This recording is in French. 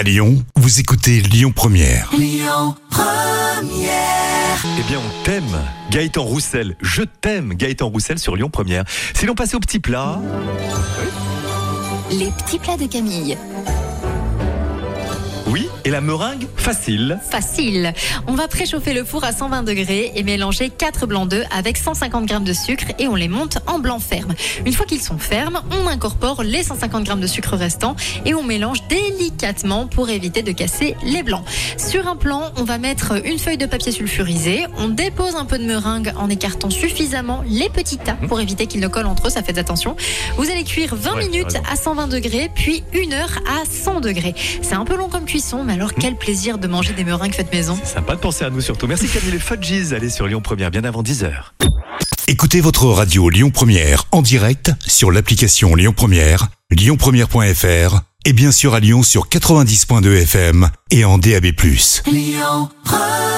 À Lyon, vous écoutez Lyon Première. Eh bien, on t'aime, Gaëtan Roussel. Je t'aime, Gaëtan Roussel sur Lyon Première. Si l'on passait au petit plat, Les petits plats de Camille. Et la meringue, facile. Facile. On va préchauffer le four à 120 degrés et mélanger 4 blancs d'œufs avec 150 g de sucre et on les monte en blanc ferme. Une fois qu'ils sont fermes, on incorpore les 150 g de sucre restants et on mélange délicatement pour éviter de casser les blancs. Sur un plan, on va mettre une feuille de papier sulfurisé. On dépose un peu de meringue en écartant suffisamment les petits tas pour éviter qu'ils ne collent entre eux. Ça fait attention. Vous allez cuire 20 Ouais, minutes à 120 degrés, puis une heure à 100 degrés. C'est un peu long comme cuisson, mais alors quel plaisir de manger des meringues faites maison. C'est sympa de penser à nous surtout. Merci Camille les Fudgies. Allez sur Lyon Première, bien avant 10h. Écoutez votre radio Lyon Première en direct sur l'application Lyon Première, lyonpremière.fr et bien sûr à Lyon sur 90.2 FM et en DAB+. Lyon Première